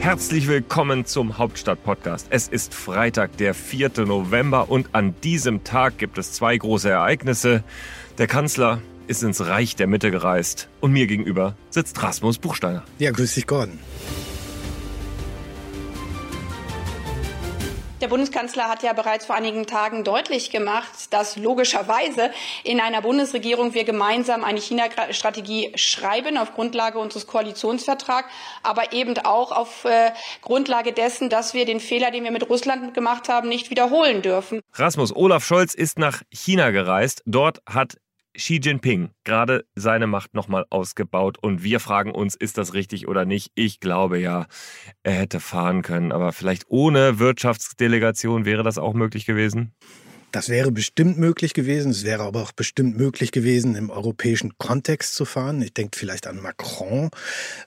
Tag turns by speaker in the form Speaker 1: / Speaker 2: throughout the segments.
Speaker 1: Herzlich willkommen zum Hauptstadt-Podcast. Es ist Freitag, der 4. November und an diesem Tag gibt es zwei große Ereignisse. Der Kanzler ist ins Reich der Mitte gereist und mir gegenüber sitzt Rasmus Buchsteiner.
Speaker 2: Ja, grüß dich, Gordon.
Speaker 3: Bundeskanzler hat ja bereits vor einigen Tagen deutlich gemacht, dass logischerweise in einer Bundesregierung wir gemeinsam eine China-Strategie schreiben auf Grundlage unseres Koalitionsvertrags, aber eben auch auf äh, Grundlage dessen, dass wir den Fehler, den wir mit Russland gemacht haben, nicht wiederholen dürfen.
Speaker 1: Rasmus Olaf Scholz ist nach China gereist. Dort hat Xi Jinping gerade seine Macht nochmal ausgebaut und wir fragen uns, ist das richtig oder nicht? Ich glaube ja, er hätte fahren können, aber vielleicht ohne Wirtschaftsdelegation wäre das auch möglich gewesen?
Speaker 2: Das wäre bestimmt möglich gewesen. Es wäre aber auch bestimmt möglich gewesen, im europäischen Kontext zu fahren. Ich denke vielleicht an Macron.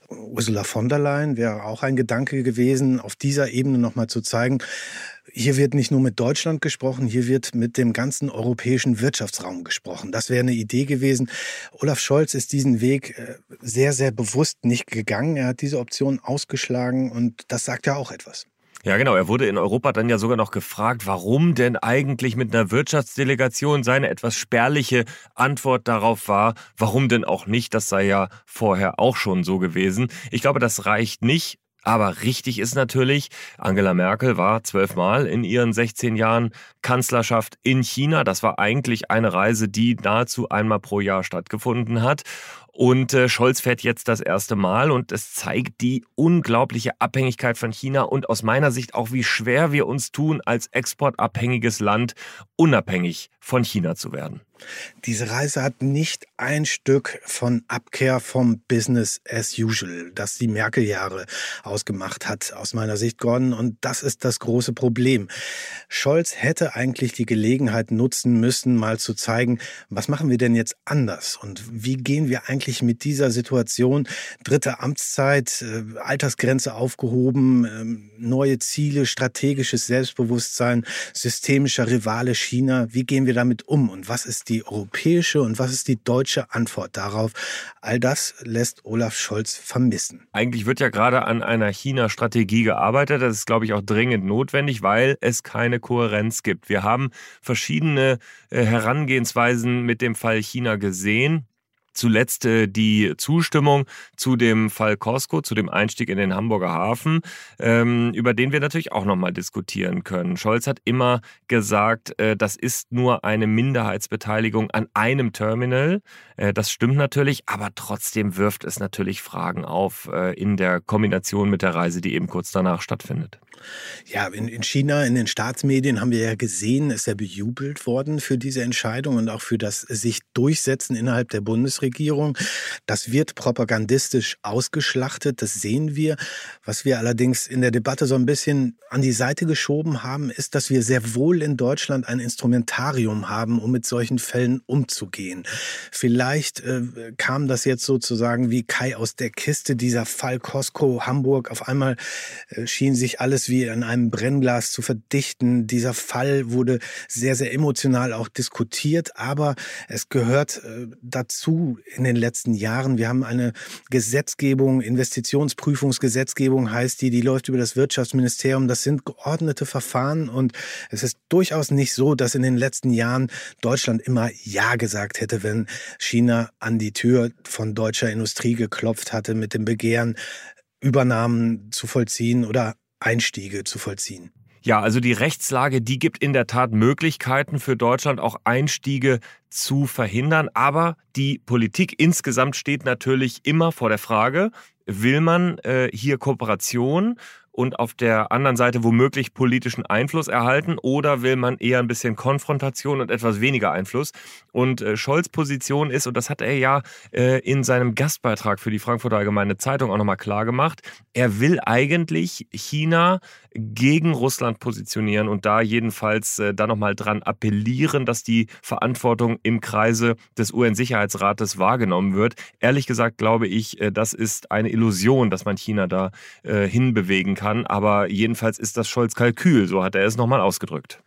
Speaker 2: Ursula von der Leyen wäre auch ein Gedanke gewesen, auf dieser Ebene nochmal zu zeigen, hier wird nicht nur mit Deutschland gesprochen, hier wird mit dem ganzen europäischen Wirtschaftsraum gesprochen. Das wäre eine Idee gewesen. Olaf Scholz ist diesen Weg äh, sehr, sehr bewusst nicht gegangen. Er hat diese Option ausgeschlagen und das sagt ja auch etwas.
Speaker 1: Ja, genau. Er wurde in Europa dann ja sogar noch gefragt, warum denn eigentlich mit einer Wirtschaftsdelegation seine etwas spärliche Antwort darauf war, warum denn auch nicht, das sei ja vorher auch schon so gewesen. Ich glaube, das reicht nicht, aber richtig ist natürlich, Angela Merkel war zwölfmal in ihren 16 Jahren Kanzlerschaft in China. Das war eigentlich eine Reise, die nahezu einmal pro Jahr stattgefunden hat. Und äh, Scholz fährt jetzt das erste Mal und es zeigt die unglaubliche Abhängigkeit von China und aus meiner Sicht auch, wie schwer wir uns tun, als exportabhängiges Land unabhängig von China zu werden.
Speaker 2: Diese Reise hat nicht ein Stück von Abkehr vom Business as usual, das die Merkel-Jahre ausgemacht hat, aus meiner Sicht, Gordon. Und das ist das große Problem. Scholz hätte eigentlich die Gelegenheit nutzen müssen, mal zu zeigen, was machen wir denn jetzt anders und wie gehen wir eigentlich mit dieser Situation, dritte Amtszeit, äh, Altersgrenze aufgehoben, ähm, neue Ziele, strategisches Selbstbewusstsein, systemischer Rivale China, wie gehen wir damit um und was ist die europäische und was ist die deutsche Antwort darauf? All das lässt Olaf Scholz vermissen.
Speaker 1: Eigentlich wird ja gerade an einer China-Strategie gearbeitet. Das ist, glaube ich, auch dringend notwendig, weil es keine Kohärenz gibt. Wir haben verschiedene äh, Herangehensweisen mit dem Fall China gesehen. Zuletzt äh, die Zustimmung zu dem Fall Costco, zu dem Einstieg in den Hamburger Hafen, ähm, über den wir natürlich auch nochmal diskutieren können. Scholz hat immer gesagt, äh, das ist nur eine Minderheitsbeteiligung an einem Terminal. Äh, das stimmt natürlich, aber trotzdem wirft es natürlich Fragen auf äh, in der Kombination mit der Reise, die eben kurz danach stattfindet.
Speaker 2: Ja, in, in China, in den Staatsmedien haben wir ja gesehen, ist er bejubelt worden für diese Entscheidung und auch für das sich durchsetzen innerhalb der Bundesregierung. Das wird propagandistisch ausgeschlachtet, das sehen wir. Was wir allerdings in der Debatte so ein bisschen an die Seite geschoben haben, ist, dass wir sehr wohl in Deutschland ein Instrumentarium haben, um mit solchen Fällen umzugehen. Vielleicht äh, kam das jetzt sozusagen wie Kai aus der Kiste, dieser Fall Costco Hamburg. Auf einmal äh, schien sich alles wie wie an einem Brennglas zu verdichten. Dieser Fall wurde sehr, sehr emotional auch diskutiert, aber es gehört äh, dazu in den letzten Jahren. Wir haben eine Gesetzgebung, Investitionsprüfungsgesetzgebung heißt die, die läuft über das Wirtschaftsministerium. Das sind geordnete Verfahren und es ist durchaus nicht so, dass in den letzten Jahren Deutschland immer Ja gesagt hätte, wenn China an die Tür von deutscher Industrie geklopft hatte mit dem Begehren, Übernahmen zu vollziehen oder Einstiege zu vollziehen.
Speaker 1: Ja, also die Rechtslage, die gibt in der Tat Möglichkeiten für Deutschland auch Einstiege zu verhindern. Aber die Politik insgesamt steht natürlich immer vor der Frage, will man äh, hier Kooperation und auf der anderen Seite womöglich politischen Einfluss erhalten oder will man eher ein bisschen Konfrontation und etwas weniger Einfluss? Und äh, Scholz Position ist, und das hat er ja äh, in seinem Gastbeitrag für die Frankfurter Allgemeine Zeitung auch nochmal klar gemacht, er will eigentlich China gegen Russland positionieren und da jedenfalls äh, da nochmal dran appellieren, dass die Verantwortung im Kreise des UN-Sicherheitsrates wahrgenommen wird. Ehrlich gesagt glaube ich, äh, das ist eine Illusion, dass man China da äh, hinbewegen kann. Aber jedenfalls ist das Scholz Kalkül, so hat er es nochmal ausgedrückt.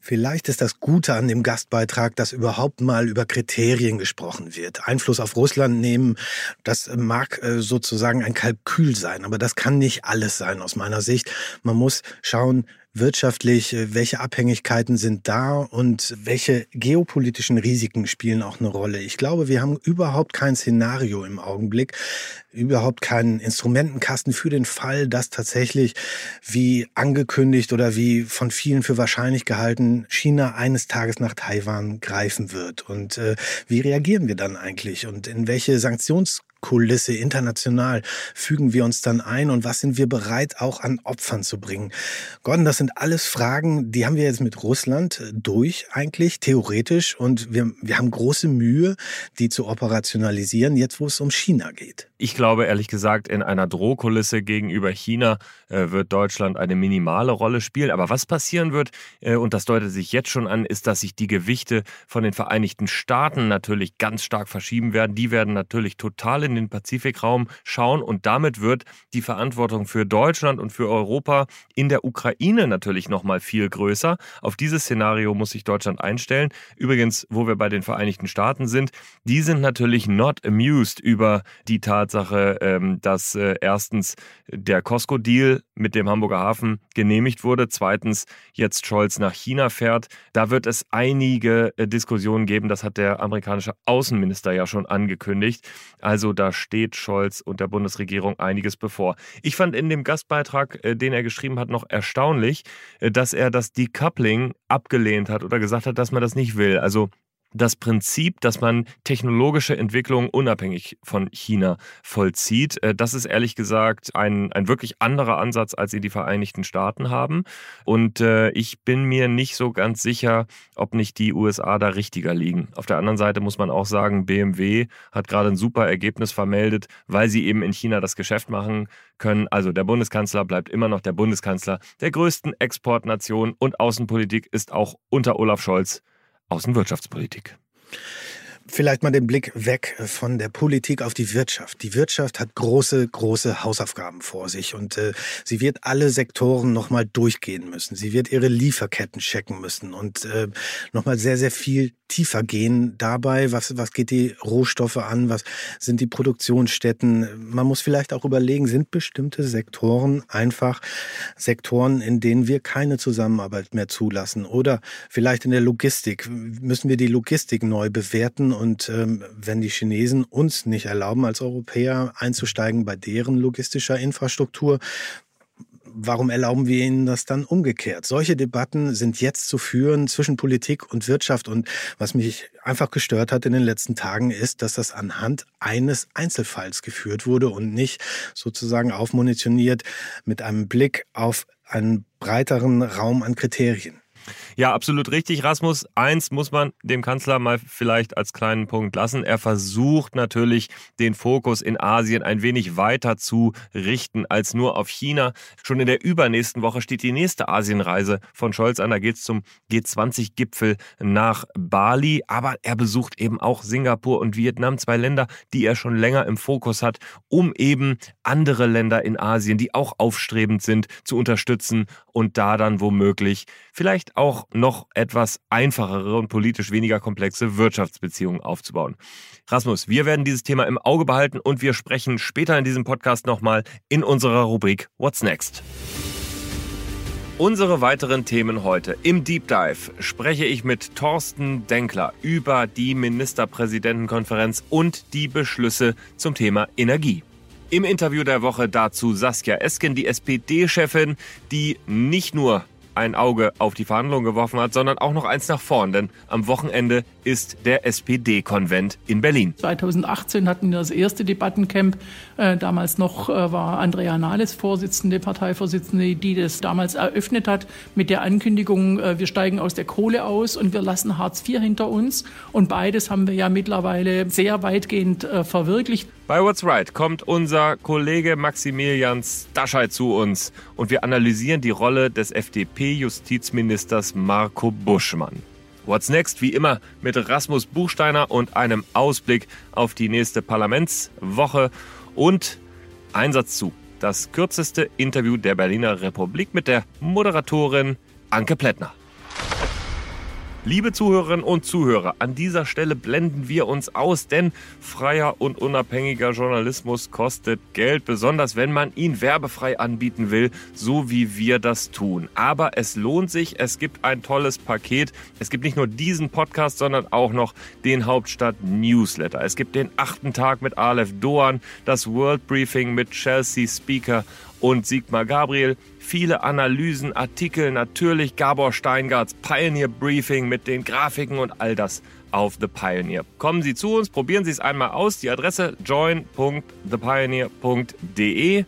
Speaker 2: Vielleicht ist das Gute an dem Gastbeitrag, dass überhaupt mal über Kriterien gesprochen wird. Einfluss auf Russland nehmen, das mag äh, sozusagen ein Kalkül sein, aber das kann nicht alles sein aus meiner Sicht. Man muss schauen, wirtschaftlich, äh, welche Abhängigkeiten sind da und welche geopolitischen Risiken spielen auch eine Rolle. Ich glaube, wir haben überhaupt kein Szenario im Augenblick, überhaupt keinen Instrumentenkasten für den Fall, dass tatsächlich, wie angekündigt oder wie von vielen für wahrscheinlich gehalten, China eines Tages nach Taiwan greifen wird. Und äh, wie reagieren wir dann eigentlich und in welche Sanktions Kulisse international fügen wir uns dann ein und was sind wir bereit auch an Opfern zu bringen? Gordon, das sind alles Fragen, die haben wir jetzt mit Russland äh, durch eigentlich, theoretisch und wir, wir haben große Mühe, die zu operationalisieren, jetzt wo es um China geht.
Speaker 1: Ich glaube ehrlich gesagt, in einer Drohkulisse gegenüber China äh, wird Deutschland eine minimale Rolle spielen. Aber was passieren wird, äh, und das deutet sich jetzt schon an, ist, dass sich die Gewichte von den Vereinigten Staaten natürlich ganz stark verschieben werden. Die werden natürlich total in den Pazifikraum schauen und damit wird die Verantwortung für Deutschland und für Europa in der Ukraine natürlich nochmal viel größer. Auf dieses Szenario muss sich Deutschland einstellen. Übrigens, wo wir bei den Vereinigten Staaten sind, die sind natürlich not amused über die Tatsache, ähm, dass äh, erstens der Costco-Deal mit dem Hamburger Hafen genehmigt wurde, zweitens jetzt Scholz nach China fährt. Da wird es einige äh, Diskussionen geben, das hat der amerikanische Außenminister ja schon angekündigt. Also da steht Scholz und der Bundesregierung einiges bevor. Ich fand in dem Gastbeitrag, äh, den er geschrieben hat, noch erstaunlich, dass er das Decoupling abgelehnt hat oder gesagt hat, dass man das nicht will. Also das Prinzip, dass man technologische Entwicklung unabhängig von China vollzieht. Äh, das ist ehrlich gesagt ein, ein wirklich anderer Ansatz, als sie die Vereinigten Staaten haben. Und äh, ich bin mir nicht so ganz sicher, ob nicht die USA da richtiger liegen. Auf der anderen Seite muss man auch sagen, BMW hat gerade ein super Ergebnis vermeldet, weil sie eben in China das Geschäft machen können. Also der Bundeskanzler bleibt immer noch der Bundeskanzler der größten Exportnation und Außenpolitik ist auch unter Olaf Scholz Außenwirtschaftspolitik.
Speaker 2: Vielleicht mal den Blick weg von der Politik auf die Wirtschaft. Die Wirtschaft hat große, große Hausaufgaben vor sich und äh, sie wird alle Sektoren nochmal durchgehen müssen. Sie wird ihre Lieferketten checken müssen und äh, nochmal sehr, sehr viel tiefer gehen dabei. Was, was geht die Rohstoffe an? Was sind die Produktionsstätten? Man muss vielleicht auch überlegen, sind bestimmte Sektoren einfach Sektoren, in denen wir keine Zusammenarbeit mehr zulassen? Oder vielleicht in der Logistik. Müssen wir die Logistik neu bewerten? Und ähm, wenn die Chinesen uns nicht erlauben, als Europäer einzusteigen bei deren logistischer Infrastruktur, warum erlauben wir ihnen das dann umgekehrt? Solche Debatten sind jetzt zu führen zwischen Politik und Wirtschaft. Und was mich einfach gestört hat in den letzten Tagen ist, dass das anhand eines Einzelfalls geführt wurde und nicht sozusagen aufmunitioniert mit einem Blick auf einen breiteren Raum an Kriterien.
Speaker 1: Ja, absolut richtig, Rasmus. Eins muss man dem Kanzler mal vielleicht als kleinen Punkt lassen. Er versucht natürlich, den Fokus in Asien ein wenig weiter zu richten als nur auf China. Schon in der übernächsten Woche steht die nächste Asienreise von Scholz an. Da geht es zum G20-Gipfel nach Bali. Aber er besucht eben auch Singapur und Vietnam, zwei Länder, die er schon länger im Fokus hat, um eben andere Länder in Asien, die auch aufstrebend sind, zu unterstützen und da dann womöglich vielleicht auch noch etwas einfachere und politisch weniger komplexe Wirtschaftsbeziehungen aufzubauen. Rasmus, wir werden dieses Thema im Auge behalten und wir sprechen später in diesem Podcast nochmal in unserer Rubrik What's Next? Unsere weiteren Themen heute. Im Deep Dive spreche ich mit Thorsten Denkler über die Ministerpräsidentenkonferenz und die Beschlüsse zum Thema Energie. Im Interview der Woche dazu Saskia Esken, die SPD-Chefin, die nicht nur ein Auge auf die Verhandlungen geworfen hat, sondern auch noch eins nach vorn, denn am Wochenende ist der SPD-Konvent in Berlin.
Speaker 4: 2018 hatten wir das erste Debattencamp. Äh, damals noch äh, war Andrea Nahles Vorsitzende, Parteivorsitzende, die das damals eröffnet hat mit der Ankündigung, äh, wir steigen aus der Kohle aus und wir lassen Hartz IV hinter uns. Und beides haben wir ja mittlerweile sehr weitgehend verwirklicht.
Speaker 1: Bei What's Right kommt unser Kollege Maximilian Staschei zu uns und wir analysieren die Rolle des FDP-Justizministers Marco Buschmann. What's Next, wie immer, mit Rasmus Buchsteiner und einem Ausblick auf die nächste Parlamentswoche und Einsatz zu. Das kürzeste Interview der Berliner Republik mit der Moderatorin Anke Plättner. Liebe Zuhörerinnen und Zuhörer, an dieser Stelle blenden wir uns aus, denn freier und unabhängiger Journalismus kostet Geld, besonders wenn man ihn werbefrei anbieten will, so wie wir das tun. Aber es lohnt sich, es gibt ein tolles Paket. Es gibt nicht nur diesen Podcast, sondern auch noch den Hauptstadt Newsletter. Es gibt den achten Tag mit Aleph Doan, das World Briefing mit Chelsea Speaker und Sigmar Gabriel. Viele Analysen, Artikel, natürlich Gabor Steingarts Pioneer Briefing mit den Grafiken und all das auf The Pioneer. Kommen Sie zu uns, probieren Sie es einmal aus. Die Adresse join.thepioneer.de.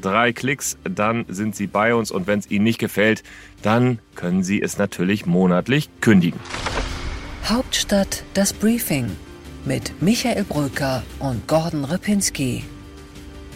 Speaker 1: Drei Klicks, dann sind Sie bei uns und wenn es Ihnen nicht gefällt, dann können Sie es natürlich monatlich kündigen.
Speaker 5: Hauptstadt das Briefing mit Michael Brücker und Gordon Ripinski